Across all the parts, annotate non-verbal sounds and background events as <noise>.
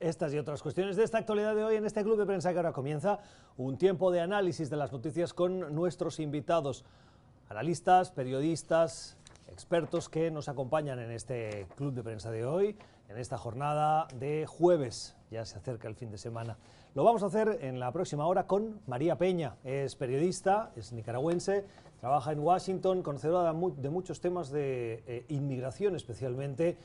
Estas y otras cuestiones de esta actualidad de hoy en este club de prensa que ahora comienza un tiempo de análisis de las noticias con nuestros invitados, analistas, periodistas, expertos que nos acompañan en este club de prensa de hoy, en esta jornada de jueves. Ya se acerca el fin de semana. Lo vamos a hacer en la próxima hora con María Peña. Es periodista, es nicaragüense, trabaja en Washington, conocedora de muchos temas de eh, inmigración especialmente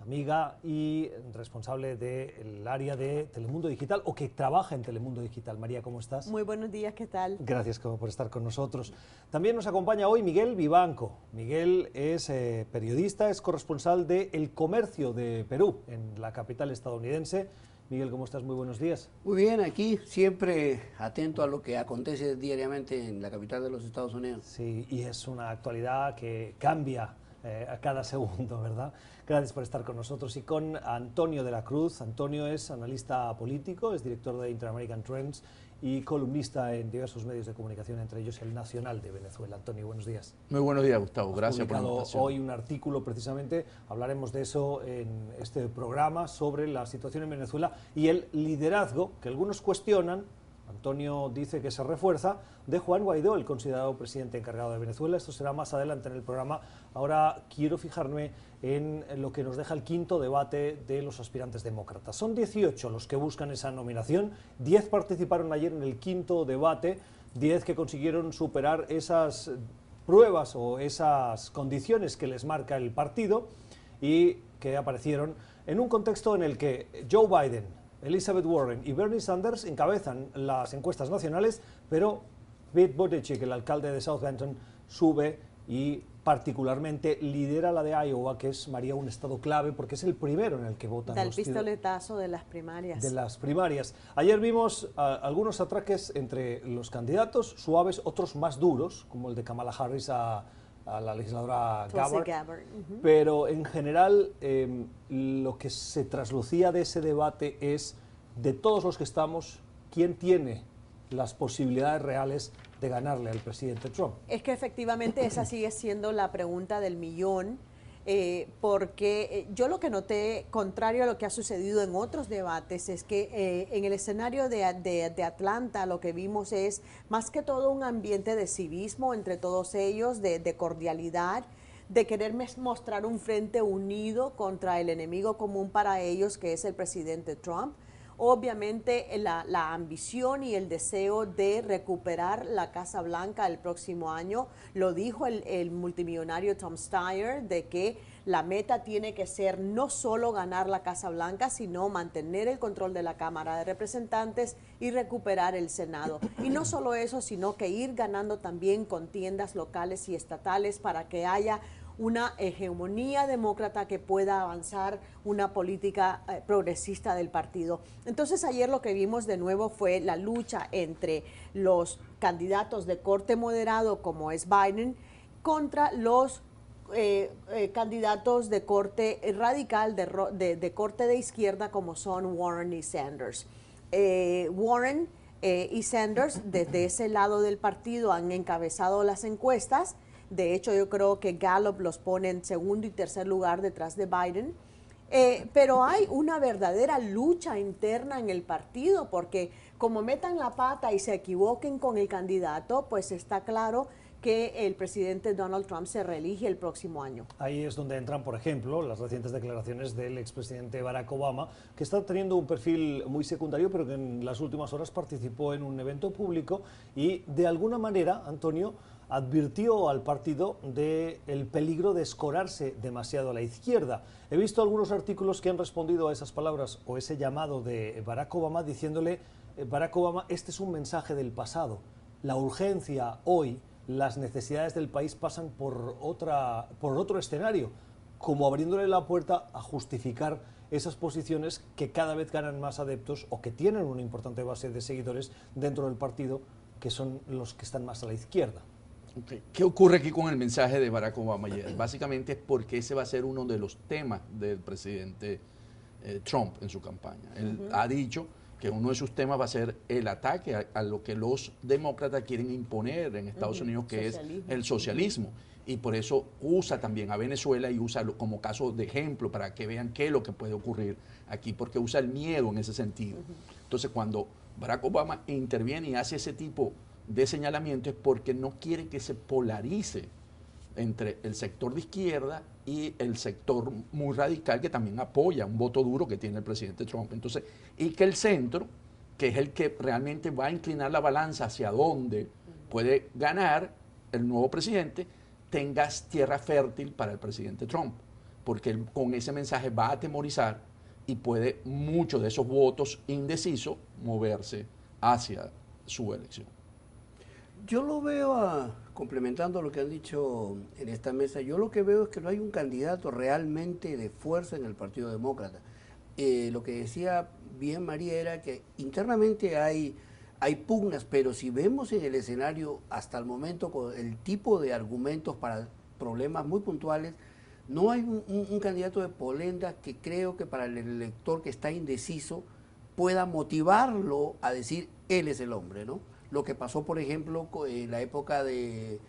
amiga y responsable del área de Telemundo Digital o que trabaja en Telemundo Digital. María, ¿cómo estás? Muy buenos días, ¿qué tal? Gracias por estar con nosotros. También nos acompaña hoy Miguel Vivanco. Miguel es eh, periodista, es corresponsal de El Comercio de Perú, en la capital estadounidense. Miguel, ¿cómo estás? Muy buenos días. Muy bien, aquí siempre atento a lo que acontece diariamente en la capital de los Estados Unidos. Sí, y es una actualidad que cambia eh, a cada <laughs> segundo, ¿verdad? Gracias por estar con nosotros y con Antonio de la Cruz. Antonio es analista político, es director de Interamerican Trends y columnista en diversos medios de comunicación, entre ellos el Nacional de Venezuela. Antonio, buenos días. Muy buenos días, Gustavo. Gracias por la invitación. hoy un artículo precisamente, hablaremos de eso en este programa, sobre la situación en Venezuela y el liderazgo que algunos cuestionan, Antonio dice que se refuerza, de Juan Guaidó, el considerado presidente encargado de Venezuela. Esto será más adelante en el programa. Ahora quiero fijarme en lo que nos deja el quinto debate de los aspirantes demócratas. Son 18 los que buscan esa nominación, 10 participaron ayer en el quinto debate, 10 que consiguieron superar esas pruebas o esas condiciones que les marca el partido y que aparecieron en un contexto en el que Joe Biden, Elizabeth Warren y Bernie Sanders encabezan las encuestas nacionales, pero Pete Buttigieg, el alcalde de Southampton, sube y particularmente lidera la de Iowa, que es María un estado clave porque es el primero en el que votan. Da el pistoletazo de las primarias. De las primarias. Ayer vimos ah, algunos atraques entre los candidatos, suaves, otros más duros, como el de Kamala Harris a, la legisladora Gabbard. Pero en general em, lo que se traslucía de ese debate es de todos los que estamos, ¿quién tiene las posibilidades reales de ganarle al presidente Trump. Es que efectivamente esa sigue siendo la pregunta del millón, eh, porque eh, yo lo que noté, contrario a lo que ha sucedido en otros debates, es que eh, en el escenario de, Atlanta lo que vimos es más que todo un ambiente de civismo entre todos ellos, de cordialidad de querer mostrar un frente unido contra el enemigo común para ellos, que es el presidente Trump obviamente la, ambición y el deseo de recuperar la Casa Blanca el próximo año. Lo dijo el, multimillonario Tom Steyer, de que la meta tiene que ser no solo ganar la Casa Blanca, sino mantener el control de la Cámara de Representantes y recuperar el Senado. Y no solo eso, sino que ir ganando también contiendas locales y estatales para que haya una hegemonía demócrata que pueda avanzar una política eh, progresista del partido. Entonces ayer lo que vimos de nuevo fue la lucha entre los candidatos de corte moderado como es Biden contra los eh, eh, candidatos de corte radical, de, corte de izquierda como son Warren y Sanders. Warren y Sanders desde ese lado del partido han encabezado las encuestas de hecho, yo creo que Gallup los pone en segundo y tercer lugar detrás de Biden. Eh, pero hay una verdadera lucha interna en el partido, porque como metan la pata y se equivoquen con el candidato, pues está claro que el presidente Donald Trump se reelige el próximo año. Ahí es donde entran, por ejemplo, las recientes declaraciones del expresidente Barack Obama, que está teniendo un perfil muy secundario, pero que en las últimas horas participó en un evento público y, de alguna manera, Antonio, advirtió al partido del peligro de escorarse demasiado a la izquierda. He visto algunos artículos que han respondido a esas palabras o ese llamado de Barack Obama diciéndole, eh, Barack Obama, este es un mensaje del pasado. La urgencia hoy las necesidades del país pasan por, otra, por otro escenario, como abriéndole la puerta a justificar esas posiciones que cada vez ganan más adeptos o que tienen una importante base de seguidores dentro del partido, que son los que están más a la izquierda. ¿Qué ocurre aquí con el mensaje de Barack Obama Básicamente es porque ese va a ser uno de los temas del presidente eh, Trump en su campaña. Él ha dicho que uno de sus temas va a ser el ataque a, lo que los demócratas quieren imponer en Estados Unidos, que es el socialismo. Y por eso usa también a Venezuela y usa como caso de ejemplo para que vean qué es lo que puede ocurrir aquí, porque usa el miedo en ese sentido. Entonces, cuando Barack Obama interviene y hace ese tipo de señalamiento es porque no quiere que se polarice entre el sector de izquierda y el sector muy radical que también apoya un voto duro que tiene el presidente Trump. Entonces, y que el centro, que es el que realmente va a inclinar la balanza hacia dónde puede ganar el nuevo presidente, tenga tierra fértil para el presidente Trump, porque con ese mensaje va a atemorizar y puede muchos de esos votos indecisos moverse hacia su elección. Yo lo veo, a, complementando lo que han dicho en esta mesa, yo lo que veo es que no hay un candidato realmente de fuerza en el Partido Demócrata. Eh, lo que decía bien María era que internamente hay, hay pugnas, pero si vemos en el escenario hasta el momento con el tipo de argumentos para problemas muy puntuales, no hay un, candidato de polenda que creo que para el elector que está indeciso pueda motivarlo a decir él es el hombre, ¿no? Lo que pasó, por ejemplo, en la época de,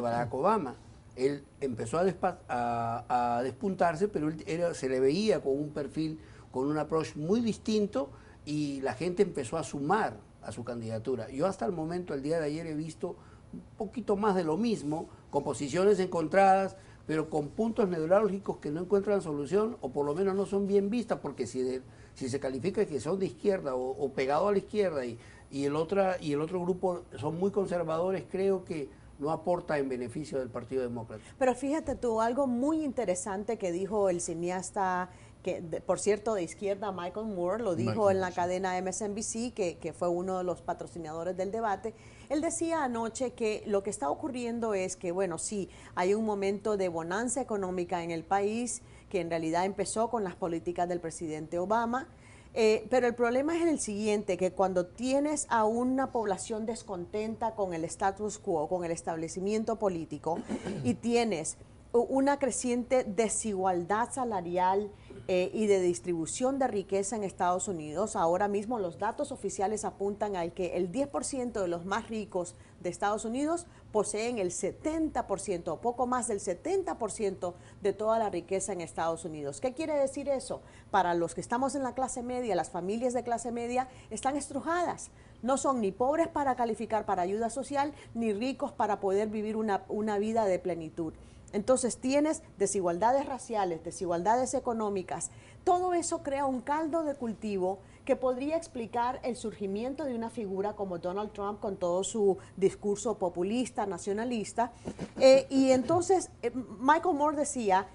Barack Obama. Él empezó a, despuntarse, pero él se le veía con un perfil, con un approach muy distinto y la gente empezó a sumar a su candidatura. Yo hasta el momento, el día de ayer, he visto un poquito más de lo mismo, con posiciones encontradas, pero con puntos neurálgicos que no encuentran solución o por lo menos no son bien vistas, porque si, si se califica que son de izquierda o, o pegado a la izquierda y, y, el otra, y el otro grupo son muy conservadores, creo que no aporta en beneficio del Partido Demócrata. Pero fíjate tú, algo muy interesante que dijo el cineasta que por cierto de izquierda Michael Moore lo dijo en la cadena MSNBC, que, que, fue uno de los patrocinadores del debate, él decía anoche que lo que está ocurriendo es que, bueno, sí, hay un momento de bonanza económica en el país, que en realidad empezó con las políticas del presidente Obama, eh, pero el problema es el siguiente, que cuando tienes a una población descontenta con el status quo, con el establecimiento político, y tienes una creciente desigualdad salarial, eh, y de distribución de riqueza en Estados Unidos. Ahora mismo los datos oficiales apuntan a que el 10% de los más ricos de Estados Unidos poseen el 70%, o poco más del 70% de toda la riqueza en Estados Unidos. ¿Qué quiere decir eso? Para los que estamos en la clase media, las familias de clase media están estrujadas. No son ni pobres para calificar para ayuda social, ni ricos para poder vivir una, una vida de plenitud. Entonces tienes desigualdades raciales, desigualdades económicas. Todo eso crea un caldo de cultivo que podría explicar el surgimiento de una figura como Donald Trump con todo su discurso populista, nacionalista. Eh, y entonces eh, Michael Moore decía,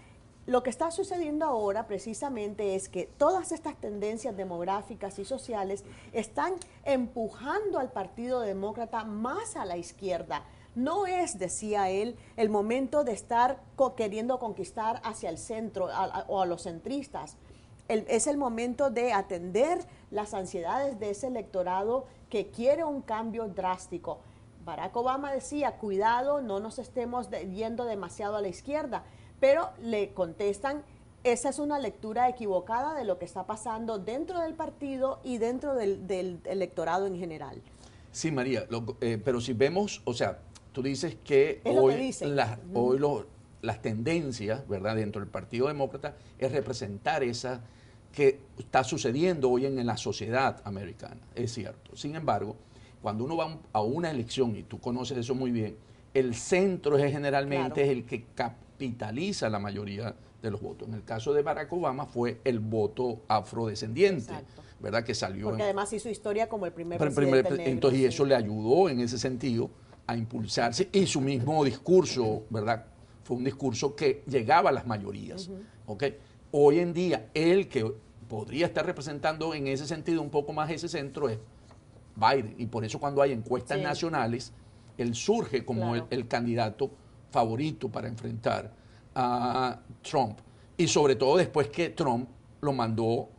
lo que está sucediendo ahora precisamente es que todas estas tendencias demográficas y sociales están empujando al Partido Demócrata más a la izquierda no es, decía él, el momento de estar queriendo conquistar hacia el centro o a los centristas. es el momento de atender las ansiedades de ese electorado que quiere un cambio drástico. Barack Obama decía, cuidado, no nos estemos yendo demasiado a la izquierda, pero le contestan, esa es una lectura equivocada de lo que está pasando dentro del partido y dentro del, electorado en general. Sí, María, eh, pero si vemos, o sea, tú dices que hoy, las, hoy las tendencias, ¿verdad?, dentro del Partido Demócrata es representar esa que está sucediendo hoy en, la sociedad americana. Es cierto. Sin embargo, cuando uno va a una elección, y tú conoces eso muy bien, el centro es generalmente es el que capitaliza la mayoría de los votos. En el caso de Barack Obama fue el voto afrodescendiente, ¿verdad? Que salió. Porque además hizo historia como el primer presidente. entonces, y eso le ayudó en ese sentido a impulsarse y su mismo discurso, ¿verdad? Fue un discurso que llegaba a las mayorías. Hoy en día, el que podría estar representando en ese sentido un poco más ese centro es Biden. Y por eso cuando hay encuestas nacionales, él surge como el, candidato favorito para enfrentar a Trump. Y sobre todo después que Trump lo mandó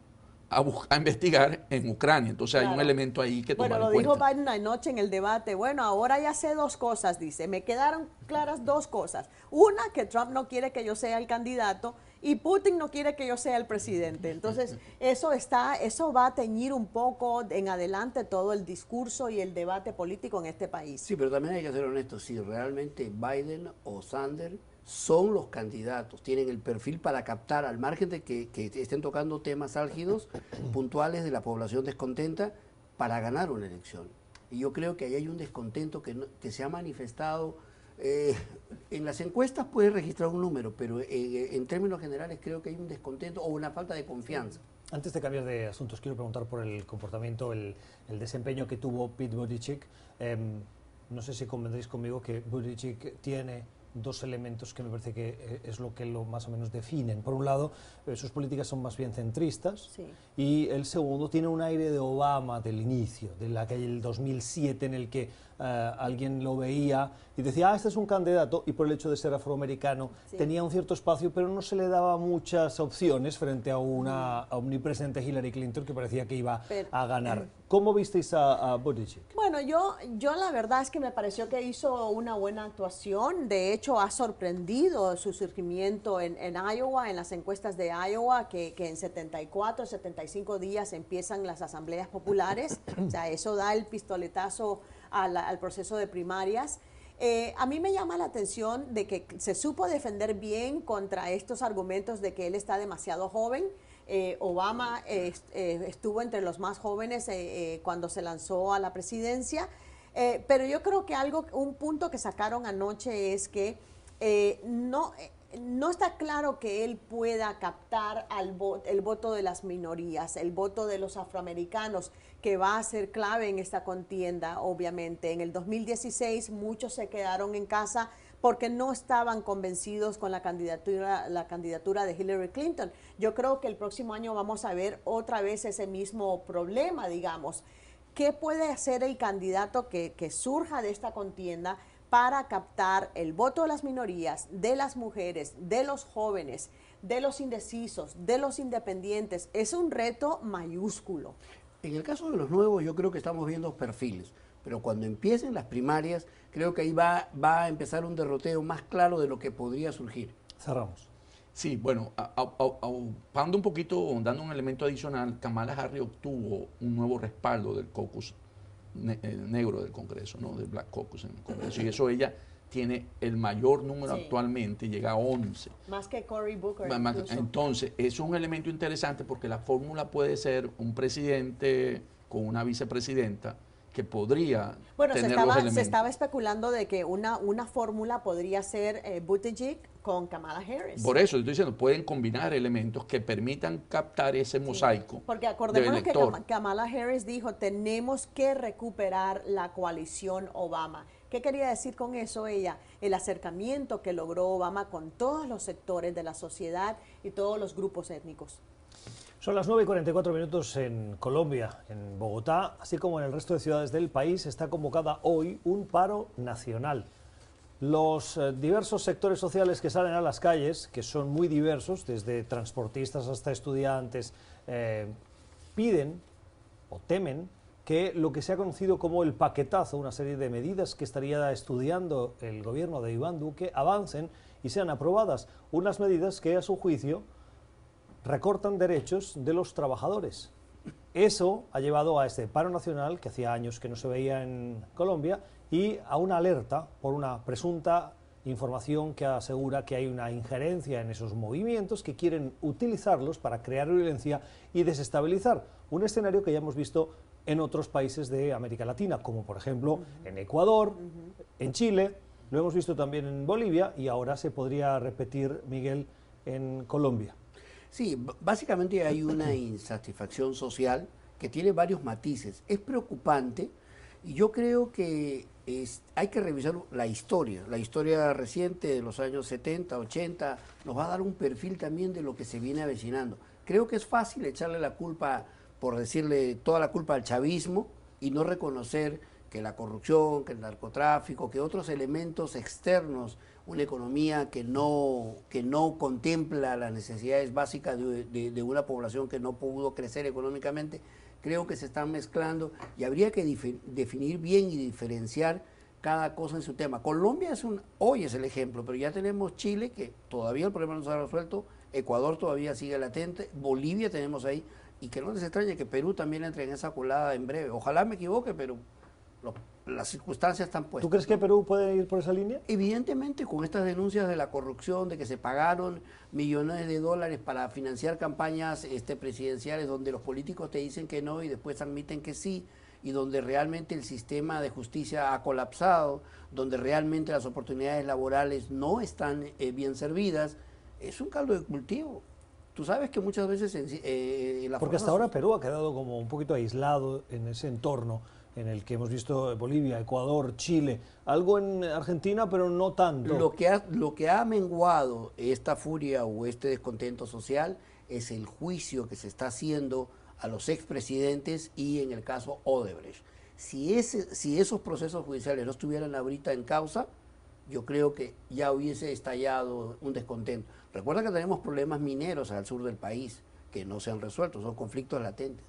a, investigar en Ucrania. Entonces hay un elemento ahí que tomar Bueno, lo dijo Biden anoche en el debate. Bueno, ahora ya sé dos cosas, dice. Me quedaron claras dos cosas. Una, que Trump no quiere que yo sea el candidato. y Putin no quiere que yo sea el presidente. Entonces, <laughs> eso está, eso va a teñir un poco en adelante todo el discurso y el debate político en este país. Sí, pero también hay que ser honestos, si realmente Biden o Sanders son los candidatos, tienen el perfil para captar, al margen de que, estén tocando temas álgidos, <coughs> puntuales de la población descontenta, para ganar una elección. Y yo creo que ahí hay un descontento que, que se ha manifestado. Eh, en las encuestas puede registrar un número, pero eh, en términos generales creo que hay un descontento o una falta de confianza. Antes de cambiar de asuntos, quiero preguntar por el comportamiento, el, desempeño que tuvo Pete Buttigieg. Em, no sé si convendréis conmigo que Buttigieg tiene dos elementos que me parece que eh, es lo que lo más o menos definen. Por un lado, eh, sus políticas son más bien centristas y el segundo tiene un aire de Obama del inicio, de aquel 2007 en el que eh, alguien lo veía y decía, ah, este es un candidato y por el hecho de ser afroamericano tenía un cierto espacio, pero no se le daba muchas opciones frente a una omnipresente Hillary Clinton que parecía que iba a ganar. ¿Cómo visteis a, a Buttigieg? Bueno, yo, yo la verdad es que me pareció que hizo una buena actuación. De hecho, ha sorprendido su surgimiento en, en Iowa, en las encuestas de Iowa, que, que, en 74, 75 días empiezan las asambleas populares. <coughs> o sea, eso da el pistoletazo al, proceso de primarias. Eh, a mí me llama la atención de que se supo defender bien contra estos argumentos de que él está demasiado joven. Eh, Obama eh, estuvo entre los más jóvenes cuando se lanzó a la presidencia, pero yo creo que algo, un punto que sacaron anoche es que no, no está claro que él pueda captar al el voto de las minorías, el voto de los afroamericanos, que va a ser clave en esta contienda, obviamente. En el 2016 muchos se quedaron en casa porque no estaban convencidos con la candidatura, la candidatura de Hillary Clinton. Yo creo que el próximo año vamos a ver otra vez ese mismo problema, digamos. ¿Qué puede hacer el candidato que, que surja de esta contienda para captar el voto de las minorías, de las mujeres, de los jóvenes, de los indecisos, de los independientes? Es un reto mayúsculo. En el caso de los nuevos yo creo que estamos viendo perfiles, pero cuando empiecen las primarias creo que ahí va, va a empezar un derroteo más claro de lo que podría surgir. Cerramos. Sí, bueno, aupando un poquito, dando un elemento adicional, Kamala Harris obtuvo un nuevo respaldo del caucus eh, negro del Congreso, ¿no? del Black Caucus en el Congreso, y eso ella tiene el mayor número actualmente, llega a 11. Más que Cory Booker. entonces, eso es un elemento interesante porque la fórmula puede ser un presidente con una vicepresidenta que podría bueno, tener se estaba, se estaba especulando de que una, una fórmula podría ser eh, Buttigieg con Kamala Harris. Por eso estoy diciendo, pueden combinar elementos que permitan captar ese mosaico. Porque acordémonos que Kamala Harris dijo, tenemos que recuperar la coalición Obama. ¿Qué quería decir con eso ella? El acercamiento que logró Obama con todos los sectores de la sociedad y todos los grupos étnicos. Son las 9 y 44 minutos en Colombia, en Bogotá, así como en el resto de ciudades del país, está convocada hoy un paro nacional. Los eh, diversos sectores sociales que salen a las calles, que son muy diversos, desde transportistas hasta estudiantes, eh, piden o temen que lo que se ha conocido como el paquetazo, una serie de medidas que estaría estudiando el gobierno de Iván Duque, avancen y sean aprobadas. Unas medidas que, a su juicio, recortan derechos de los trabajadores. Eso ha llevado a este paro nacional, que hacía años que no se veía en Colombia, y a una alerta por una presunta información que asegura que hay una injerencia en esos movimientos que quieren utilizarlos para crear violencia y desestabilizar un escenario que ya hemos visto en otros países de América Latina, como por ejemplo en Ecuador, en Chile, lo hemos visto también en Bolivia y ahora se podría repetir, Miguel, en Colombia. Sí, básicamente hay una insatisfacción social que tiene varios matices. Es preocupante y yo creo que hay que revisar la historia. La historia reciente de los años 70, 80 nos va a dar un perfil también de lo que se viene avecinando. Creo que es fácil echarle la culpa por decirle toda la culpa al chavismo y no reconocer que la corrupción, que el narcotráfico, que otros elementos externos, una economía que no, que no contempla las necesidades básicas de, una población que no pudo crecer económicamente, creo que se están mezclando y habría que definir bien y diferenciar cada cosa en su tema. Colombia es un, hoy es el ejemplo, pero ya tenemos Chile, que todavía el problema no se ha resuelto, Ecuador todavía sigue latente, Bolivia tenemos ahí, y que no les extrañe que Perú también entre en esa colada en breve. Ojalá me equivoque, pero las circunstancias están puestas. ¿Tú crees que Perú puede ir por esa línea? Evidentemente, con estas denuncias de la corrupción, de que se pagaron millones de dólares para financiar campañas este, presidenciales donde los políticos te dicen que no y después admiten que sí, y donde realmente el sistema de justicia ha colapsado, donde realmente las oportunidades laborales no están eh, bien servidas, es un caldo de cultivo. Tú sabes que muchas veces... Eh, Porque hasta ahora Perú ha quedado como un poquito aislado en ese entorno en el que hemos visto Bolivia, Ecuador, Chile, algo en Argentina, pero no tanto. Lo que ha, lo que ha menguado esta furia o este descontento social es el juicio que se está haciendo a los expresidentes y en el caso Odebrecht. Si, ese, si esos procesos judiciales no estuvieran ahorita en causa, yo creo que ya hubiese estallado un descontento. Recuerda que tenemos problemas mineros al sur del país que no se han resuelto, son conflictos latentes.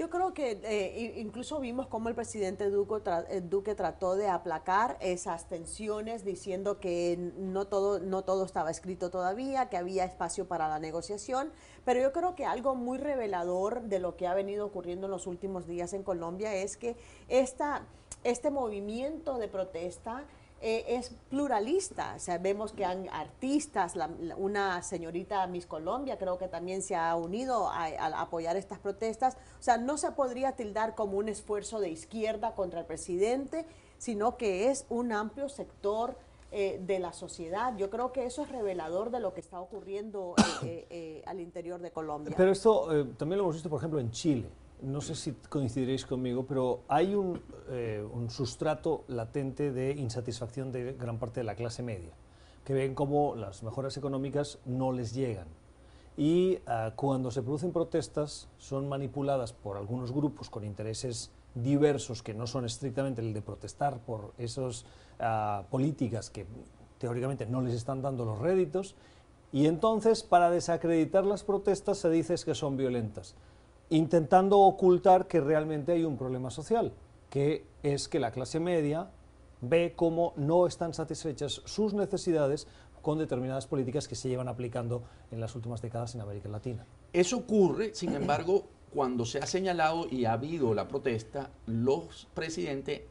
Yo creo que eh, incluso vimos cómo el presidente Duque, eh, Duque, trató de aplacar esas tensiones diciendo que no todo, no todo estaba escrito todavía, que había espacio para la negociación, pero yo creo que algo muy revelador de lo que ha venido ocurriendo en los últimos días en Colombia es que esta, este movimiento de protesta eh, es pluralista. O sea, vemos que han artistas, una señorita Miss Colombia creo que también se ha unido a, apoyar estas protestas. O sea, no se podría tildar como un esfuerzo de izquierda contra el presidente, sino que es un amplio sector eh, de la sociedad. Yo creo que eso es revelador de lo que está ocurriendo eh, al interior de Colombia. Pero esto también lo hemos visto, por ejemplo, en Chile no sé si coincidiréis conmigo, pero hay eh, un, sustrato latente de insatisfacción de gran parte de la clase media, que ven como las mejoras económicas no les llegan. Y ah, cuando se producen protestas son manipuladas por algunos grupos con intereses diversos que no son estrictamente el de protestar por esas ah, políticas que teóricamente no les están dando los réditos. Y entonces, para desacreditar las protestas, se dice que son violentas intentando ocultar que realmente hay un problema social, que es que la clase media ve cómo no están satisfechas sus necesidades con determinadas políticas que se llevan aplicando en las últimas décadas en América Latina. Eso ocurre, sin embargo, cuando se ha señalado y ha habido la protesta, los presidentes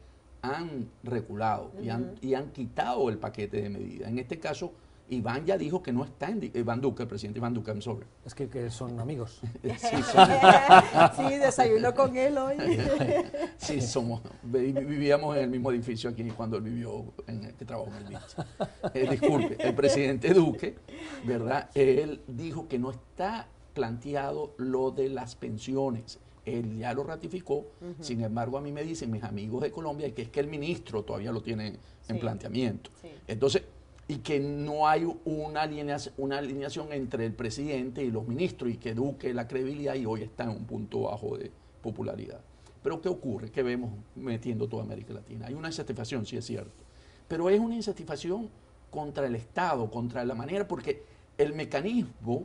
han reculado y, han, y han quitado el paquete de medidas. En este caso, Iván ya dijo que no está en Iván Duque, el presidente Iván Duque, I'm sorry. Es que, <laughs> <laughs> son amigos. sí, desayunó con él hoy. <laughs> sí, somos, vivíamos en el mismo edificio aquí cuando él vivió, en este trabajo en el eh, disculpe, el presidente Duque, ¿verdad? Él dijo que no está planteado lo de las pensiones. Él ya lo ratificó, sin embargo a mí me dicen mis amigos de Colombia que es que el ministro todavía lo tiene en planteamiento. Entonces, y que no hay una alineación, entre el presidente y los ministros y que eduque la credibilidad y hoy está en un punto bajo de popularidad. Pero ¿qué ocurre? ¿Qué vemos metiendo toda América Latina? Hay una insatisfacción, sí es cierto, pero es una insatisfacción contra el Estado, contra la manera, porque el mecanismo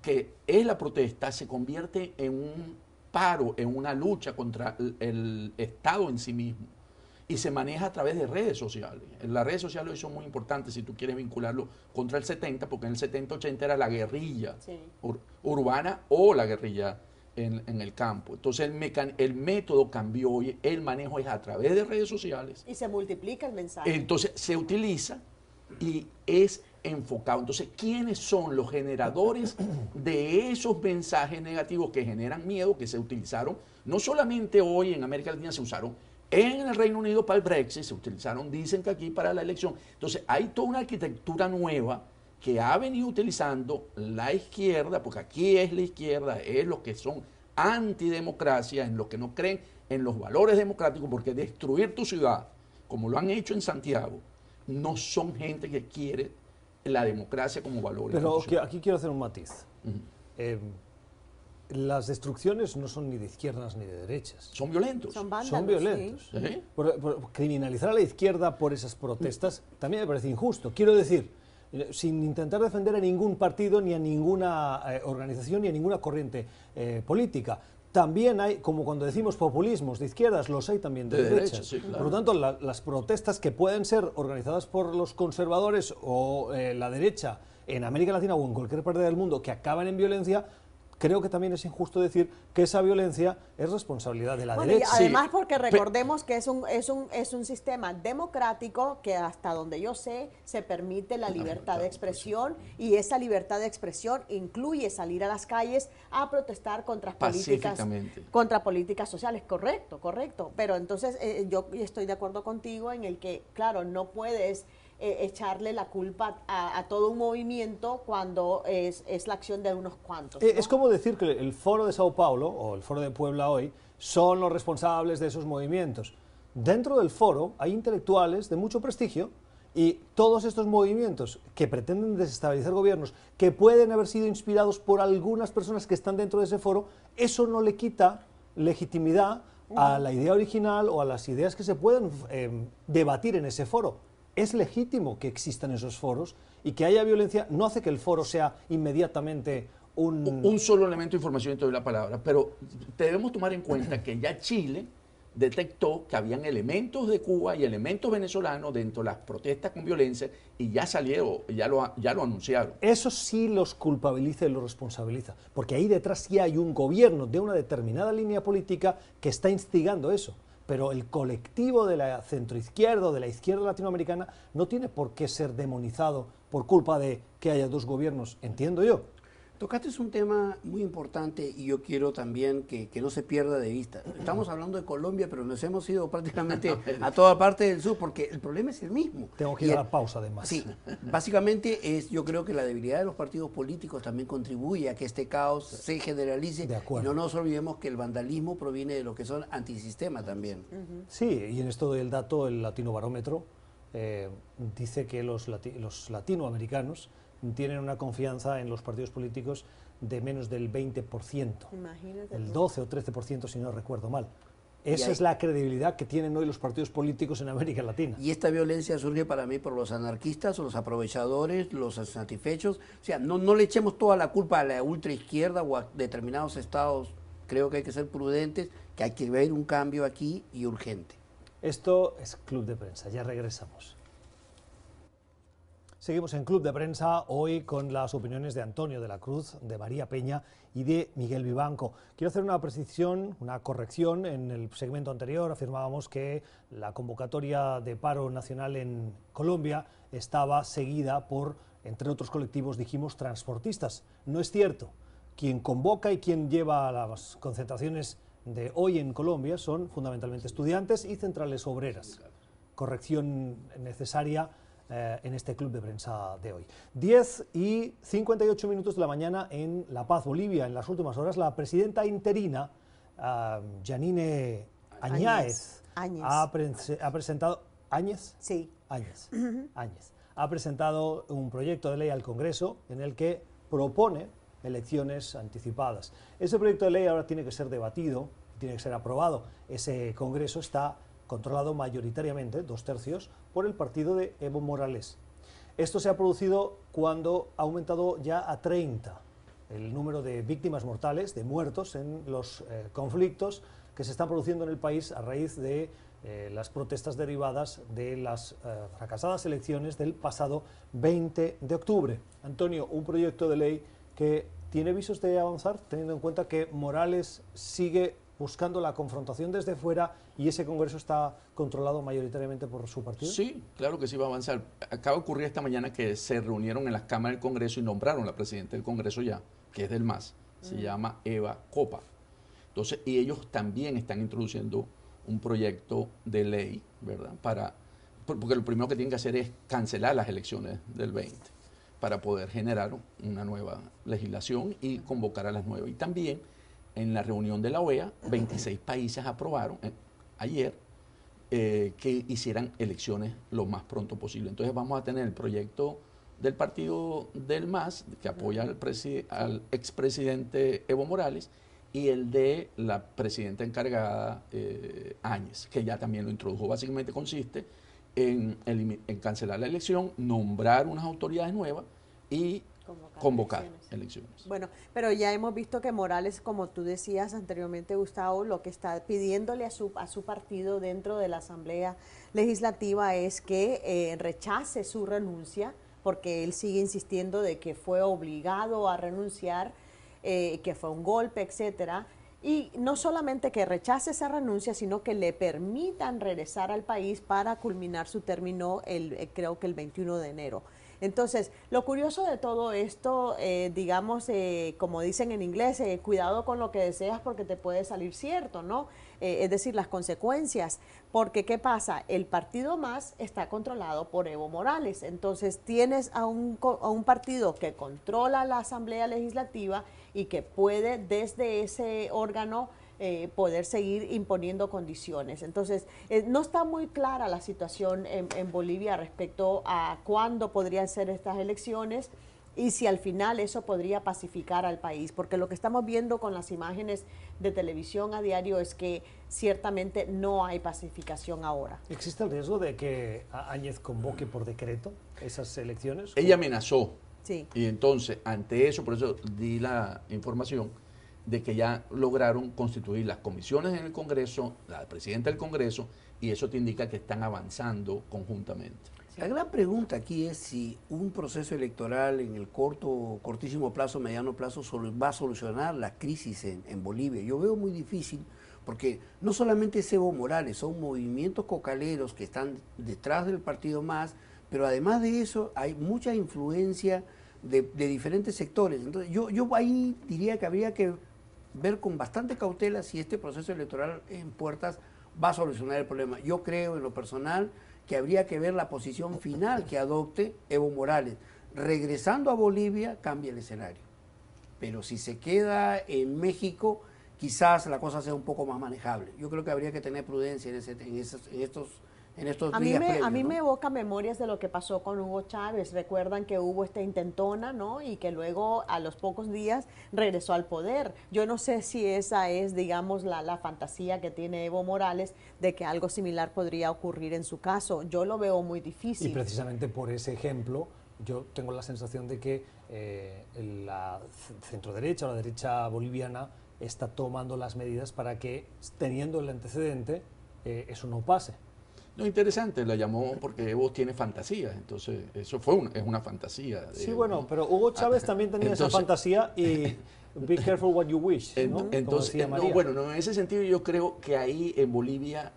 que es la protesta se convierte en un paro, en una lucha contra el Estado en sí mismo y se maneja a través de redes sociales. Las redes sociales hoy son muy importantes si tú quieres vincularlo contra el 70, porque en el 70-80 era la guerrilla urbana o la guerrilla en, el campo. Entonces el, el método cambió hoy, el manejo es a través de redes sociales. Y se multiplica el mensaje. Entonces se utiliza y es enfocado. Entonces, ¿quiénes son los generadores de esos mensajes negativos que generan miedo, que se utilizaron? No solamente hoy en América Latina se usaron, en el Reino Unido para el Brexit, se utilizaron, dicen que aquí para la elección. Entonces, hay toda una arquitectura nueva que ha venido utilizando la izquierda, porque aquí es la izquierda, es los que son antidemocracia, en los que no creen en los valores democráticos, porque destruir tu ciudad, como lo han hecho en Santiago, no son gente que quiere la democracia como valor. Pero aquí quiero hacer un matiz las destrucciones no son ni de izquierdas ni de derechas. Son violentos. Son, violentos. criminalizar a la izquierda por esas protestas también me parece injusto. Quiero decir, eh, sin intentar defender a ningún partido, ni a ninguna eh, organización, ni a ninguna corriente eh, política. También hay, como cuando decimos populismos de izquierdas, los hay también de, derechas. Por lo tanto, las protestas que pueden ser organizadas por los conservadores o la derecha en América Latina o en cualquier parte del mundo que acaban en violencia, creo que también es injusto decir que esa violencia es responsabilidad de la derecha. además, porque recordemos que es un, es, un, es un sistema democrático que hasta donde yo sé se permite la libertad de expresión y esa libertad de expresión incluye salir a las calles a protestar contra políticas, contra políticas sociales. Correcto, correcto. Pero entonces eh, yo estoy de acuerdo contigo en el que, claro, no puedes eh, echarle la culpa a, todo un movimiento cuando es, la acción de unos cuantos. Eh, es como decir que el Foro de Sao Paulo o el Foro de Puebla hoy son los responsables de esos movimientos. Dentro del foro hay intelectuales de mucho prestigio y todos estos movimientos que pretenden desestabilizar gobiernos, que pueden haber sido inspirados por algunas personas que están dentro de ese foro, eso no le quita legitimidad a la idea original o a las ideas que se pueden eh, debatir en ese foro es legítimo que existan esos foros y que haya violencia no hace que el foro sea inmediatamente un... Un solo elemento de información y te doy la palabra, pero debemos tomar en cuenta que ya Chile detectó que habían elementos de Cuba y elementos venezolanos dentro de las protestas con violencia y ya salieron, ya lo, ya lo anunciaron. Eso sí los culpabiliza y los responsabiliza, porque ahí detrás sí hay un gobierno de una determinada línea política que está instigando eso pero el colectivo de la centroizquierda o de la izquierda latinoamericana no tiene por qué ser demonizado por culpa de que haya dos gobiernos, entiendo yo. Tocaste un tema muy importante y yo quiero también que, no se pierda de vista. Estamos hablando de Colombia, pero nos hemos ido prácticamente <laughs> a toda parte del sur porque el problema es el mismo. Tengo que ir a la pausa además. Sí, básicamente es, yo creo que la debilidad de los partidos políticos también contribuye a que este caos se generalice. De acuerdo. Y no nos olvidemos que el vandalismo proviene de lo que son antisistemas también. Sí, y en esto del dato, el Latino Barómetro eh, dice que los, los latinoamericanos tienen una confianza en los partidos políticos de menos del 20%. Imagínate el 12 o 13% si no recuerdo mal. Esa es la credibilidad que tienen hoy los partidos políticos en América Latina. Y esta violencia surge para mí por los anarquistas, los aprovechadores, los satisfechos. O sea, no, no le echemos toda la culpa a la ultraizquierda o a determinados estados. Creo que hay que ser prudentes, que hay que ver un cambio aquí y urgente. Esto es Club de Prensa, ya regresamos. Seguimos en Club de Prensa hoy con las opiniones de Antonio de la Cruz, de María Peña y de Miguel Vivanco. Quiero hacer una precisión, una corrección. En el segmento anterior afirmábamos que la convocatoria de paro nacional en Colombia estaba seguida por, entre otros colectivos, dijimos, transportistas. No es cierto. Quien convoca y quien lleva las concentraciones de hoy en Colombia son fundamentalmente estudiantes y centrales obreras. Corrección necesaria eh, en este club de prensa de hoy. 10 y 58 minutos de la mañana en La Paz, Bolivia. En las últimas horas, la presidenta interina, uh, Janine Añáez, Ha, presentado... ¿Áñez? Sí. Áñez. Áñez. Ha presentado un proyecto de ley al Congreso en el que propone elecciones anticipadas. Ese proyecto de ley ahora tiene que ser debatido, tiene que ser aprobado. Ese Congreso está controlado mayoritariamente, dos tercios, por el partido de Evo Morales. Esto se ha producido cuando ha aumentado ya a 30 el número de víctimas mortales, de muertos en los eh, conflictos que se están produciendo en el país a raíz de eh, las protestas derivadas de las eh, fracasadas elecciones del pasado 20 de octubre. Antonio, un proyecto de ley que tiene visos de avanzar, teniendo en cuenta que Morales sigue buscando la confrontación desde fuera y ese Congreso está controlado mayoritariamente por su partido? Sí, claro que sí va a avanzar. Acaba de ocurrir esta mañana que se reunieron en las cámaras del Congreso y nombraron la presidenta del Congreso ya, que es del MAS, se mm. llama Eva Copa. Entonces, y ellos también están introduciendo un proyecto de ley, ¿verdad? Para, porque lo primero que tienen que hacer es cancelar las elecciones del 20 para poder generar una nueva legislación y convocar a las nuevas. Y también en la reunión de la OEA, 26 países aprobaron eh, ayer eh, que hicieran elecciones lo más pronto posible. Entonces vamos a tener el proyecto del partido del MAS, que apoya al, al expresidente Evo Morales, y el de la presidenta encargada eh, Áñez, que ya también lo introdujo. Básicamente consiste en, en cancelar la elección, nombrar unas autoridades nuevas y convocar, elecciones. Bueno, pero ya hemos visto que Morales, como tú decías anteriormente, Gustavo, lo que está pidiéndole a su, a su partido dentro de la Asamblea Legislativa es que eh, rechace su renuncia porque él sigue insistiendo de que fue obligado a renunciar, eh, que fue un golpe, etcétera. Y no solamente que rechace esa renuncia, sino que le permitan regresar al país para culminar su término, el, eh, creo que el 21 de enero. Entonces, lo curioso de todo esto, eh, digamos, eh, como dicen en inglés, eh, cuidado con lo que deseas porque te puede salir cierto, ¿no? es decir, las consecuencias. Porque, ¿qué pasa? El partido más está controlado por Evo Morales. Entonces, tienes a un, a un partido que controla la Asamblea Legislativa y que puede desde ese órgano eh, poder seguir imponiendo condiciones. Entonces, eh, no está muy clara la situación en, Bolivia respecto a cuándo podrían ser estas elecciones y si al final eso podría pacificar al país, porque lo que estamos viendo con las imágenes de televisión a diario es que ciertamente no hay pacificación ahora. ¿Existe el riesgo de que Áñez convoque por decreto esas elecciones? Ella amenazó. Sí. Y entonces, ante eso, por eso di la información, de que ya lograron constituir las comisiones en el Congreso, la presidenta del Congreso, y eso te indica que están avanzando conjuntamente. La gran pregunta aquí es si un proceso electoral en el corto, cortísimo plazo, mediano plazo, va a solucionar la crisis en, Bolivia. Yo veo muy difícil porque no solamente es Evo Morales, son movimientos cocaleros que están detrás del partido más, pero además de eso hay mucha influencia de, de diferentes sectores. Entonces yo, yo ahí diría que habría que ver con bastante cautela si este proceso electoral en puertas va a solucionar el problema. Yo creo en lo personal que habría que ver la posición final que adopte Evo Morales. Regresando a Bolivia cambia el escenario. Pero si se queda en México, quizás la cosa sea un poco más manejable. Yo creo que habría que tener prudencia en, en estos en estos a días mí me, A mí me evoca memorias de lo que pasó con Hugo Chávez. Recuerdan que hubo esta intentona, ¿no? Y que luego a los pocos días regresó al poder. Yo no sé si esa es, digamos, la, la fantasía que tiene Evo Morales de que algo similar podría ocurrir en su caso. Yo lo veo muy difícil. Y precisamente por ese ejemplo, yo tengo la sensación de que eh, la centroderecha o la derecha boliviana está tomando las medidas para que, teniendo el antecedente, eh, eso no pase. No, interesante, la llamó porque Evo tiene fantasía, entonces eso fue es una fantasía. sí, bueno, pero Hugo Chávez ah, también tenía esa fantasía y be careful what you wish. ¿no? Entonces, no, bueno, en ese sentido yo creo que ahí en Bolivia,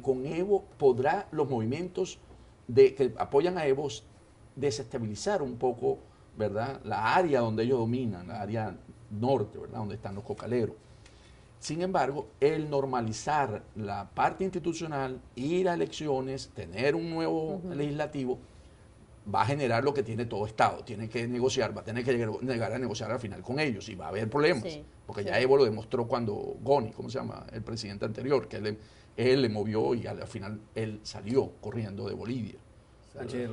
con Evo, podrá los movimientos de, que apoyan a Evo desestabilizar un poco, ¿verdad? La área donde ellos dominan, la área norte, ¿verdad? Donde están los cocaleros. Sin embargo, el normalizar la parte institucional, ir a elecciones, tener un nuevo legislativo, va a generar lo que tiene todo Estado. Tiene que negociar, va a tener que llegar a negociar al final con ellos y va a haber problemas. porque ya Evo lo demostró cuando Goni, ¿cómo se llama? El presidente anterior, que él, él le movió y al final él salió corriendo de Bolivia.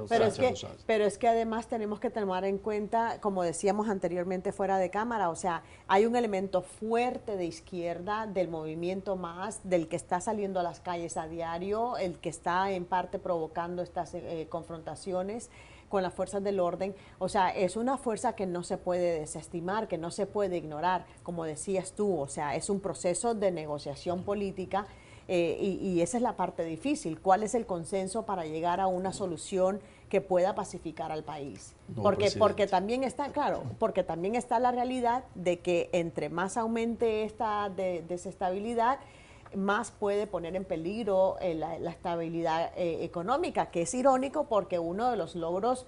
Pero es, que, pero es que además tenemos que tomar en cuenta, como decíamos anteriormente fuera de cámara, o sea, hay un elemento fuerte de izquierda del movimiento más, del que está saliendo a las calles a diario, el que está en parte provocando estas eh, confrontaciones con las fuerzas del orden. O sea, es una fuerza que no se puede desestimar, que no se puede ignorar, como decías tú, o sea, es un proceso de negociación política eh, y, esa es la parte difícil. ¿Cuál es el consenso para llegar a una solución que pueda pacificar al país? porque, porque también está, claro, porque también está la realidad de que entre más aumente esta desestabilidad, más puede poner en peligro eh, la, estabilidad eh, económica, que es irónico porque uno de los logros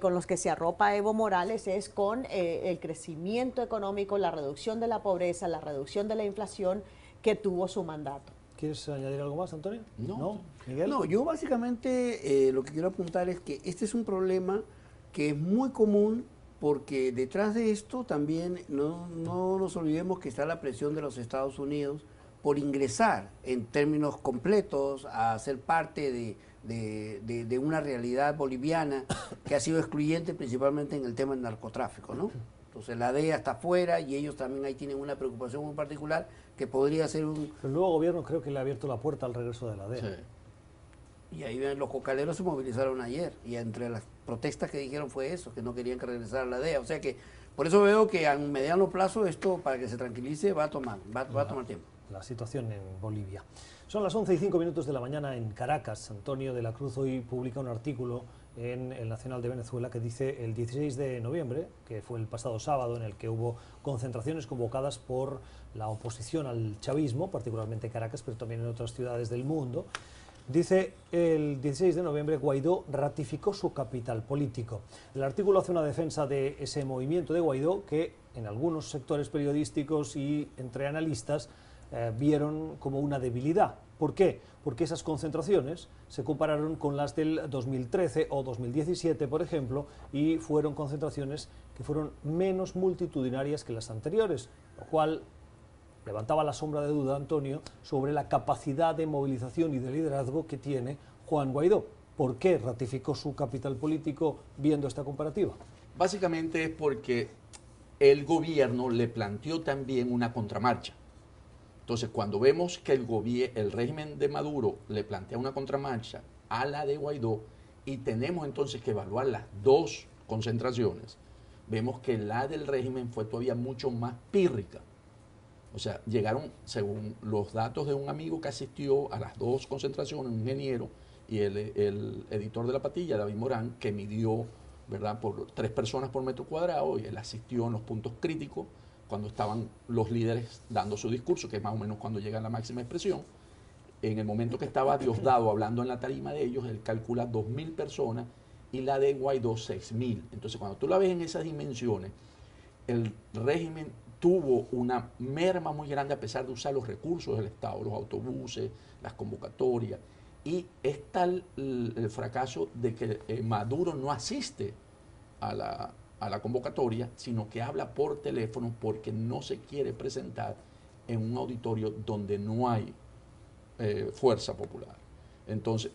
con los que se arropa Evo Morales es con el crecimiento económico, la reducción de la pobreza, la reducción de la inflación que tuvo su mandato. ¿Quieres añadir algo más, Antonio? No. ¿No? yo básicamente eh, lo que quiero apuntar es que este es un problema que es muy común porque detrás de esto también no, nos olvidemos que está la presión de los Estados Unidos por ingresar en términos completos a ser parte de, de, una realidad boliviana que ha sido excluyente principalmente en el tema del narcotráfico, ¿no? Entonces la DEA está afuera y ellos también ahí tienen una preocupación muy particular que podría ser un... El nuevo gobierno creo que le ha abierto la puerta al regreso de la DEA. Sí. Y ahí los cocaleros se movilizaron ayer y entre las protestas que dijeron fue eso, que no querían que regresara la DEA. O sea que Por eso veo que a mediano plazo esto, para que se tranquilice, va a tomar, va, va a tomar tiempo. La situación en Bolivia. Son las 11 y 5 minutos de la mañana en Caracas. Antonio de la Cruz hoy publica un artículo en el Nacional de Venezuela que dice el 16 de noviembre, que fue el pasado sábado en el que hubo concentraciones convocadas por la oposición al chavismo, particularmente en Caracas, pero también en otras ciudades del mundo. Dice el 16 de noviembre Guaidó ratificó su capital político. El artículo hace una defensa de ese movimiento de Guaidó que en algunos sectores periodísticos y entre analistas eh, vieron como una debilidad. ¿Por qué? Porque esas concentraciones se compararon con las del 2013 o 2017, por ejemplo, y fueron concentraciones que fueron menos multitudinarias que las anteriores, lo cual levantaba la sombra de duda, Antonio, sobre la capacidad de movilización y de liderazgo que tiene Juan Guaidó. ¿Por qué ratificó su capital político viendo esta comparativa? Básicamente es porque el gobierno le planteó también una contramarcha. Entonces, cuando vemos que el, el régimen de Maduro le plantea una contramarcha a la de Guaidó y tenemos entonces que evaluar las dos concentraciones, vemos que la del régimen fue todavía mucho más pírrica. O sea, llegaron, según los datos de un amigo que asistió a las dos concentraciones, un ingeniero y el, el editor de la patilla, David Morán, que midió, ¿verdad?, por tres personas por metro cuadrado y él asistió en los puntos críticos cuando estaban los líderes dando su discurso, que es más o menos cuando llega la máxima expresión, en el momento que estaba Diosdado hablando en la tarima de ellos, él calcula 2.000 personas y la de Guaidó 6.000. Entonces, cuando tú la ves en esas dimensiones, el régimen tuvo una merma muy grande a pesar de usar los recursos del Estado, los autobuses, las convocatorias. Y es tal el, fracaso de que eh, Maduro no asiste a la, a la convocatoria, sino que habla por teléfono porque no se quiere presentar en un auditorio donde no hay eh, fuerza popular. Entonces,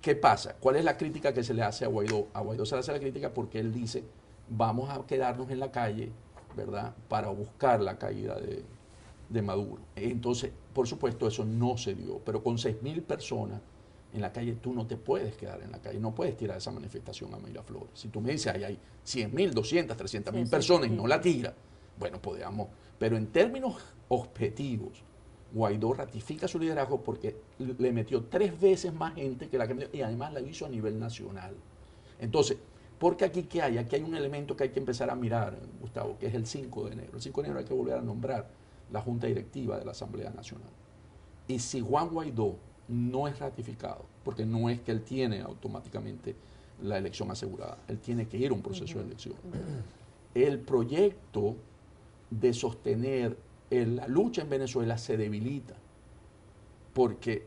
¿qué pasa? ¿Cuál es la crítica que se le hace a Guaidó? A Guaidó se le hace la crítica porque él dice, vamos a quedarnos en la calle, ¿verdad? Para buscar la caída de, de Maduro. Entonces, por supuesto, eso no se dio, pero con 6.000 personas en la calle tú no te puedes quedar en la calle, no puedes tirar esa manifestación a Miraflores. Si tú me dices, ahí hay 100 mil, 200, 300 mil personas y no la tira, bueno, podríamos, pero en términos objetivos, Guaidó ratifica su liderazgo porque le metió tres veces más gente que la que metió, y además la hizo a nivel nacional. Entonces, porque aquí qué hay? Aquí hay un elemento que hay que empezar a mirar, Gustavo, que es el 5 de enero. El 5 de enero hay que volver a nombrar la Junta Directiva de la Asamblea Nacional. Y si Juan Guaidó no es ratificado, porque no es que él tiene automáticamente la elección asegurada, él tiene que ir a un proceso de elección. El proyecto de sostener la lucha en Venezuela se debilita, porque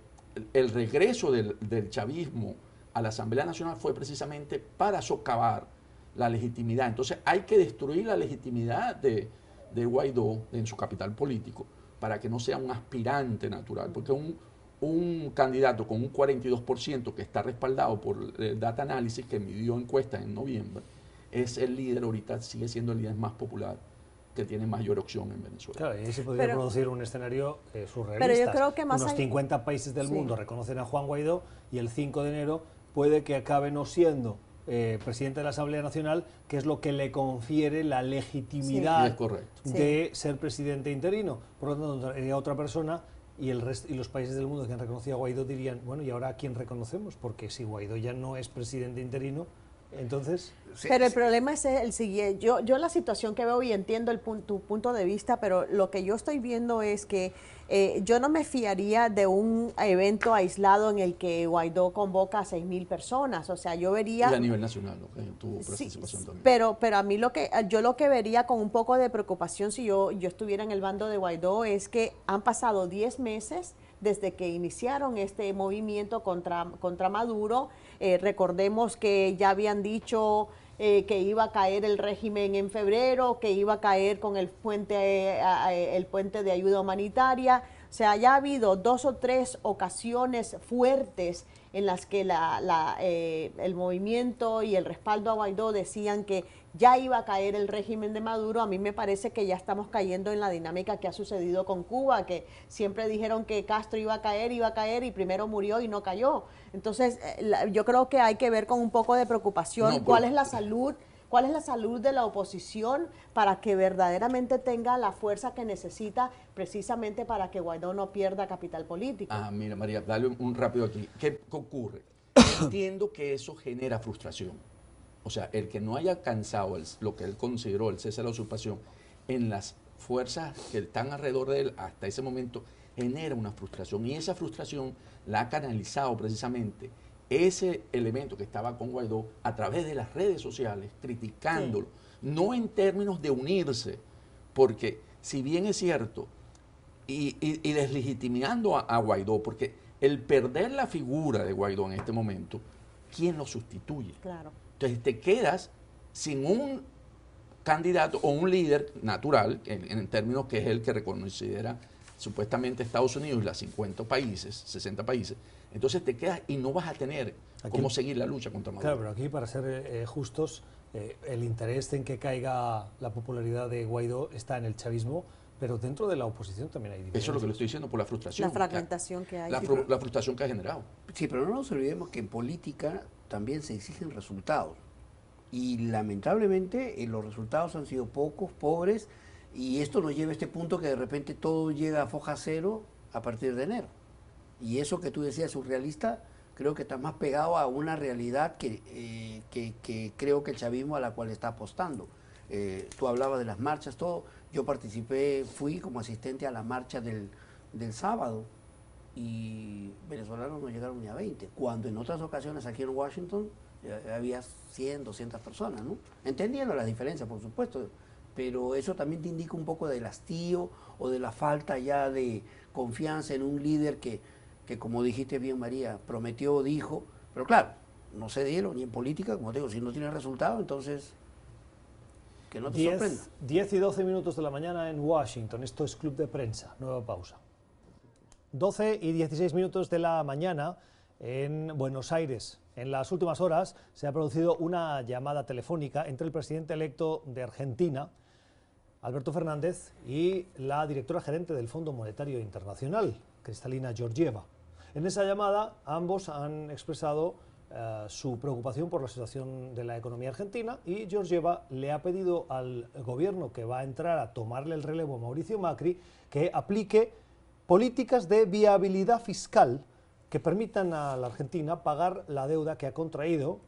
el, regreso del, chavismo a la Asamblea Nacional fue precisamente para socavar la legitimidad. Entonces hay que destruir la legitimidad de, de Guaidó en su capital político para que no sea un aspirante natural, porque un, un candidato con un 42% que está respaldado por el Data Analysis que midió encuesta en noviembre, es el líder ahorita, sigue siendo el líder más popular que tiene mayor opción en Venezuela. Claro, y ahí se podría producir un escenario eh, surrealista. Pero yo creo que más Unos 50 países del mundo reconocen a Juan Guaidó y el 5 de enero puede que acabe no siendo eh, presidente de la Asamblea Nacional, que es lo que le confiere la legitimidad de ser presidente interino. Por lo tanto, sería otra persona y, el y los países del mundo que han reconocido a Guaidó dirían, bueno, ¿y ahora a quién reconocemos? Porque si Guaidó ya no es presidente interino, entonces... pero el problema es el siguiente. Yo, yo la situación que veo y entiendo el tu punto de vista, pero lo que yo estoy viendo es que eh, yo no me fiaría de un evento aislado en el que Guaidó convoca a seis mil personas. O sea, yo vería... Y a nivel nacional, ¿no? tuvo participación también. Pero, pero a mí lo que, yo lo que vería con un poco de preocupación si yo, yo estuviera en el bando de Guaidó es que han pasado diez meses desde que iniciaron este movimiento contra, contra Maduro. Eh, recordemos que ya habían dicho eh, que iba a caer el régimen en febrero, que iba a caer con el puente, eh, el puente de ayuda humanitaria. O sea, ya ha habido dos o tres ocasiones fuertes en las que el movimiento y el respaldo a Guaidó decían que ya iba a caer el régimen de Maduro, a mí me parece que ya estamos cayendo en la dinámica que ha sucedido con Cuba, que siempre dijeron que Castro iba a caer, iba a caer y primero murió y no cayó. Entonces, eh, yo creo que hay que ver con un poco de preocupación cuál es la salud ¿Cuál es la salud de la oposición para que verdaderamente tenga la fuerza que necesita precisamente para que Guaidó no pierda capital político? Ah, mira, María, dale un rápido aquí. ¿Qué, qué ocurre? <coughs> Entiendo que eso genera frustración. O sea, el que no haya alcanzado lo que él consideró el cese de la usurpación en las fuerzas que están alrededor de él hasta ese momento genera una frustración. Y esa frustración la ha canalizado precisamente ese elemento que estaba con Guaidó a través de las redes sociales, criticándolo, no en términos de unirse, porque si bien es cierto, y, deslegitimando a, Guaidó, porque el perder la figura de Guaidó en este momento, ¿quién lo sustituye? Claro. Entonces te quedas sin un candidato o un líder natural, en, términos que es el que reconsidera supuestamente Estados Unidos y las 50 países, 60 países, entonces te quedas y no vas a tener cómo seguir la lucha contra Maduro. Claro, pero aquí para ser eh, justos, eh, el interés en que caiga la popularidad de Guaidó está en el chavismo, pero dentro de la oposición también hay Eso es lo que le estoy diciendo por la frustración. La fragmentación que hay. La, la frustración que ha generado. Sí, pero no nos olvidemos que en política también se exigen resultados. Y lamentablemente eh, los resultados han sido pocos, pobres, y esto nos lleva a este punto que de repente todo llega a foja cero a partir de enero. Y eso que tú decías surrealista, creo que está más pegado a una realidad que, eh, creo que el chavismo a la cual está apostando. Eh, tú hablabas de las marchas, todo. Yo participé, fui como asistente a la marcha del sábado y venezolanos no llegaron ni a 20, cuando en otras ocasiones aquí en Washington había 100, 200 personas, ¿no? Entendiendo las diferencias, por supuesto, pero eso también te indica un poco del hastío o de la falta ya de confianza en un líder que, que como dijiste bien María, prometió, dijo, pero claro, no se dieron, ni en política, como te digo, si no tiene resultado, entonces que no te sorprenda. 10 y 12 minutos de la mañana en Washington, esto es Club de Prensa, nueva pausa. 12 y 16 minutos de la mañana en Buenos Aires. En las últimas horas se ha producido una llamada telefónica entre el presidente electo de Argentina, Alberto Fernández, y la directora gerente del Fondo Monetario Internacional, Cristalina Georgieva. En esa llamada ambos han expresado eh, su preocupación por la situación de la economía argentina y Georgieva le ha pedido al gobierno que va a entrar a tomarle el relevo a Mauricio Macri que aplique políticas de viabilidad fiscal que permitan a la Argentina pagar la deuda que ha contraído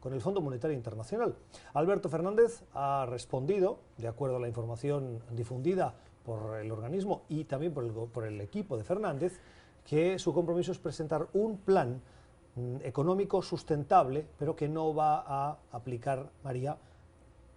con el Fondo Monetario Internacional. Alberto Fernández ha respondido, de acuerdo a la información difundida por el organismo y también por el, equipo de Fernández, que su compromiso es presentar un plan mm, económico sustentable, pero que no va a aplicar, María,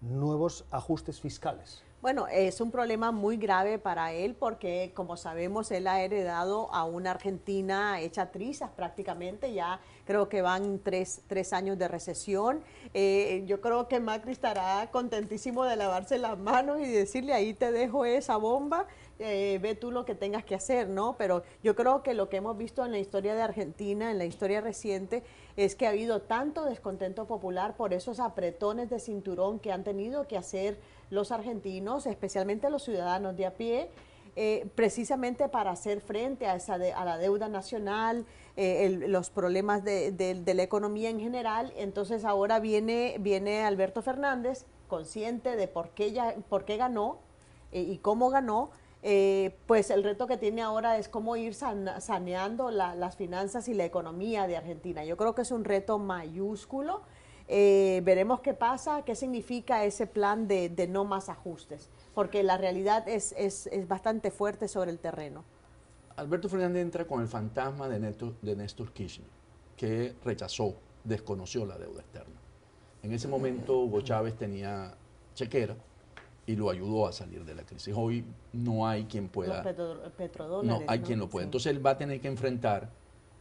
nuevos ajustes fiscales. Bueno, es un problema muy grave para él porque, como sabemos, él ha heredado a una Argentina hecha trizas prácticamente, ya creo que van tres, tres años de recesión. Eh, yo creo que Macri estará contentísimo de lavarse las manos y decirle, ahí te dejo esa bomba, eh, ve tú lo que tengas que hacer, ¿no? Pero yo creo que lo que hemos visto en la historia de Argentina, en la historia reciente, es que ha habido tanto descontento popular por esos apretones de cinturón que han tenido que hacer los argentinos, especialmente los ciudadanos de a pie, eh, precisamente para hacer frente a, esa a la deuda nacional, eh, los problemas de, la economía en general. Entonces ahora viene, viene Alberto Fernández, consciente de por qué, ya, por qué ganó eh, y cómo ganó. pues el reto que tiene ahora es cómo ir saneando las finanzas y la economía de Argentina. Yo creo que es un reto mayúsculo eh, veremos qué pasa, qué significa ese plan de, no más ajustes, porque la realidad es, bastante fuerte sobre el terreno. Alberto Fernández entra con el fantasma de Néstor, de Néstor Kirchner, que rechazó, desconoció la deuda externa. En ese momento Hugo Chávez tenía chequera y lo ayudó a salir de la crisis. Hoy no hay quien pueda... no hay quien lo pueda. Entonces él va a tener que enfrentar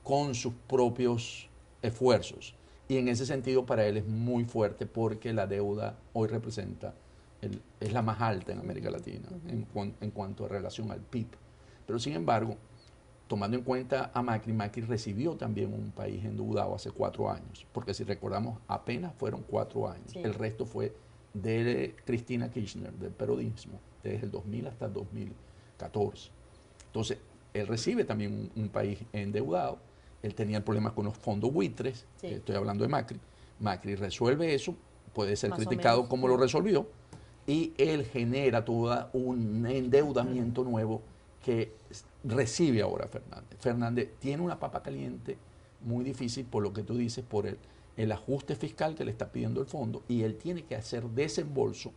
con sus propios esfuerzos y en ese sentido para él es muy fuerte porque la deuda hoy representa, es la más alta en América Latina en, cuanto a relación al PIB. Pero sin embargo, tomando en cuenta a Macri, Macri recibió también un país endeudado hace cuatro años, porque si recordamos, apenas fueron cuatro años. El resto fue de Cristina Kirchner, del peronismo, desde el 2000 hasta el 2014. Entonces, él recibe también un país endeudado él tenía el problema con los fondos buitres, estoy hablando de Macri. Macri resuelve eso puede ser criticado como lo resolvió, y él genera todo un endeudamiento nuevo que recibe ahora Fernández. Fernández tiene una papa caliente muy difícil por lo que tú dices, por el, el ajuste fiscal que le está pidiendo el fondo, y él tiene que hacer desembolso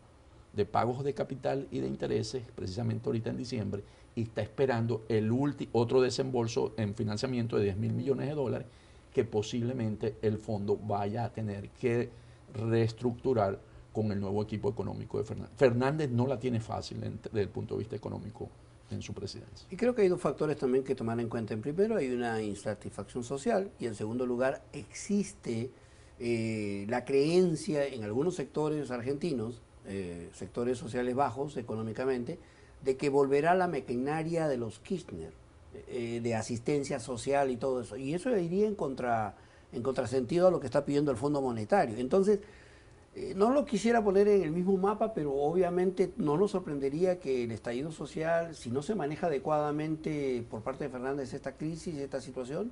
de pagos de capital y de intereses, precisamente ahorita en diciembre, y está esperando el otro desembolso en financiamiento de 10 mil millones de dólares que posiblemente el fondo vaya a tener que reestructurar con el nuevo equipo económico de Fernández. Fernández no la tiene fácil desde el punto de vista económico en su presidencia. Y creo que hay dos factores también que tomar en cuenta. En primero, hay una insatisfacción social y en segundo lugar, existe eh, la creencia en algunos sectores argentinos, eh, sectores sociales bajos económicamente, de que volverá la maquinaria de los Kirchner, eh, de asistencia social y todo eso. Y eso iría en, contra, en contrasentido a lo que está pidiendo el Fondo Monetario. Entonces, eh, no lo quisiera poner en el mismo mapa, pero obviamente no nos sorprendería que el estallido social, si no se maneja adecuadamente por parte de Fernández esta crisis, esta situación,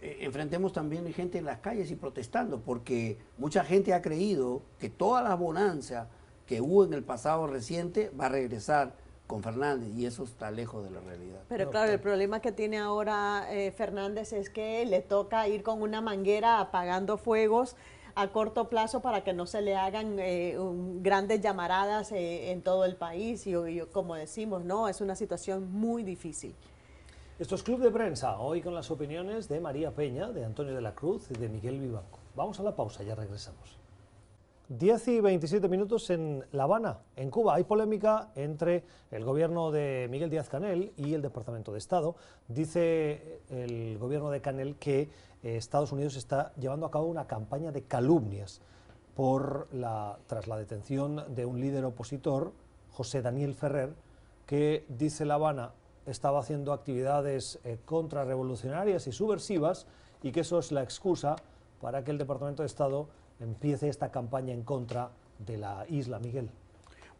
eh, enfrentemos también gente en las calles y protestando, porque mucha gente ha creído que toda la bonanza que hubo en el pasado reciente va a regresar con Fernández y eso está lejos de la realidad. Pero claro, el problema que tiene ahora eh, Fernández es que le toca ir con una manguera apagando fuegos a corto plazo para que no se le hagan eh, grandes llamaradas eh, en todo el país y, como decimos, no, es una situación muy difícil. Esto es Club de Prensa, hoy con las opiniones de María Peña, de Antonio de la Cruz y de Miguel Vivanco. Vamos a la pausa, ya regresamos. 10 y 27 minutos en La Habana, en Cuba. Hay polémica entre el gobierno de Miguel Díaz Canel y el Departamento de Estado. Dice el gobierno de Canel que eh, Estados Unidos está llevando a cabo una campaña de calumnias por la, tras la detención de un líder opositor, José Daniel Ferrer, que, dice La Habana, estaba haciendo actividades eh, contrarrevolucionarias y subversivas y que eso es la excusa para que el Departamento de Estado empiece esta campaña en contra de la isla, Miguel?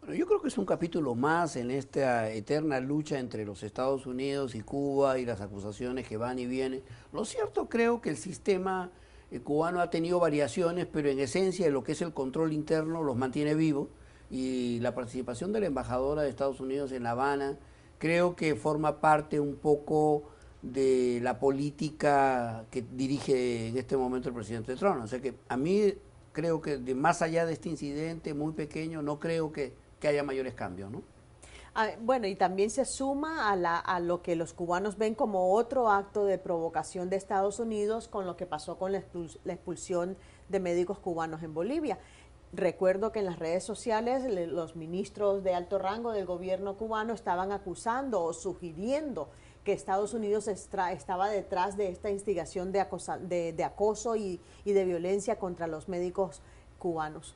Bueno, yo creo que es un capítulo más en esta eterna lucha entre los Estados Unidos y Cuba y las acusaciones que van y vienen. Lo cierto creo que el sistema eh, cubano ha tenido variaciones, pero en esencia lo que es el control interno los mantiene vivos y la participación de la embajadora de Estados Unidos en La Habana creo que forma parte un poco de la política que dirige en este momento el presidente Trump. O sea que a mí creo que de más allá de este incidente muy pequeño, no creo que, haya mayores cambios, ¿no? Ah, bueno, y también se suma a, la, a, lo que los cubanos ven como otro acto de provocación de Estados Unidos con lo que pasó con la, expulsión de médicos cubanos en Bolivia. Recuerdo que en las redes sociales los ministros de alto rango del gobierno cubano estaban acusando o sugiriendo que Estados Unidos estaba detrás de esta instigación de, acoso y, de violencia contra los médicos cubanos.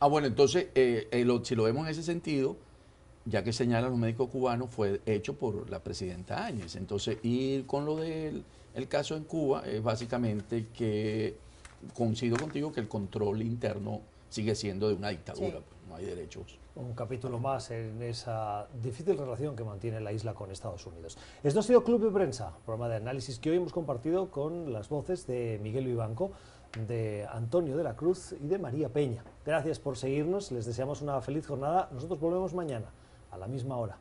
Ah, bueno, entonces, eh, eh, si lo vemos en ese sentido, ya que señalan los médicos cubanos, fue hecho por la presidenta Áñez. Entonces, ir con lo del el caso en Cuba es básicamente que coincido contigo que el control interno sigue siendo de una dictadura, pues, no hay derechos un capítulo más en esa difícil relación que mantiene la isla con Estados Unidos. Esto ha sido Club de Prensa, programa de análisis que hoy hemos compartido con las voces de Miguel Vivanco, de Antonio de la Cruz y de María Peña. Gracias por seguirnos, les deseamos una feliz jornada. Nosotros volvemos mañana a la misma hora.